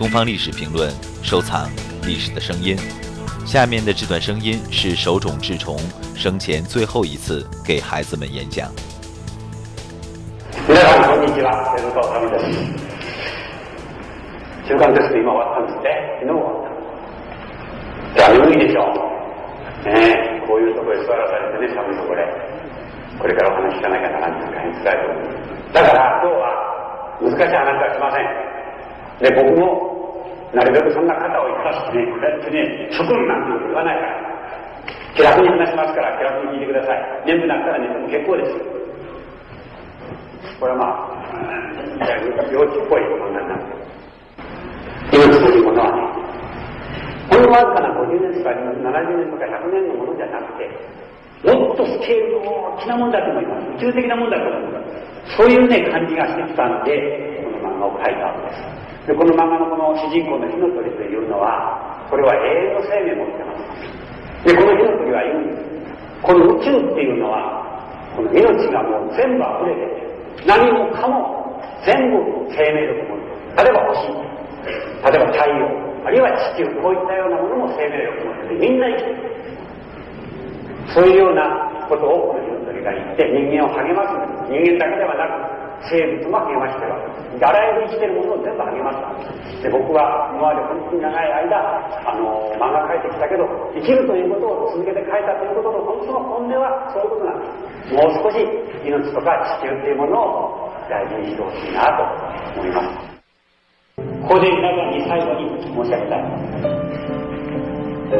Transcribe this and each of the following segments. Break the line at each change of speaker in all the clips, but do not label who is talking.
东方历史评论，收藏历史的声音。下面的这段声音是手冢治虫生前最后一次给孩子们演讲。
皆さんこんにちは、手塚治虫です。中間テスト今終わったんですって、昨日終わった。じゃあ眠いでしょう。ねえ、こういうところへ座らされてね、寒いところへ。これからお話ししなきゃならんと大変辛いと思います。だから今日は難しい話はしません。で、僕もなるべくそんな肩を生かしてね、こうやってね、諸君なんて言わないから。気楽に話しますから気楽に聞いてください。眠くなったら寝ても結構ですよ。これはまあ、幼稚っぽい問題なんです命というものはね、ほんのわずかな50年とか70年とか100年のものじゃなくて、もっとスケールの大きなもんだと思います。宇宙的なもんだと思います。そういうね、感じがしてきたんで、この漫画を描いたわけです。で、この漫画のこの主人公の火の鳥というのは、これは永遠の生命を持ってます。で、この火の鳥は言うんです。この宇宙っていうのは、この命がもう全部溢れて、何もかも全部生命力を持って例えば星、例えば太陽、あるいは地球、こういったようなものも生命力を持ってて、みんな生きている。そういうようなことをこの火の鳥が言って人間を励ます。人間だけではなく、生物も励ましてるわけです。あらゆる生きてるものを全部励ますわけです。で、僕は今まで本当に長い間、あの、漫画描いてきたけど、生きるということを続けて描いたということの本当の本音はそういうことなんです。もう少し命とか地球っていうものを大事にしてほしいなと思います。ここで皆さんに最後に申し上げたい。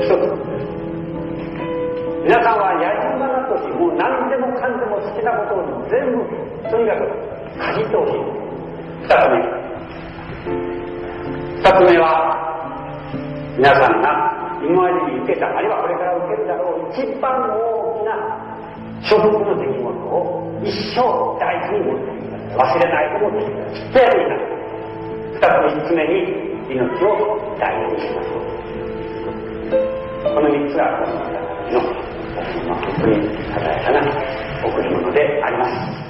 一つ。皆さんはやり場なとし、もう何でもかんでも好きなことを全部、とにかくかじってほしい。二つ目。二つ目は、皆さんが今までに受けた、あるいはこれから受けるだろう一番大きな諸国の出来事を一生大事に持っていきます。忘れないと思ってきます。そやっていた。二つ目、三つ目に命を大事にしましょう。この三つが私の中の、本当に鮮やかな贈り物であります。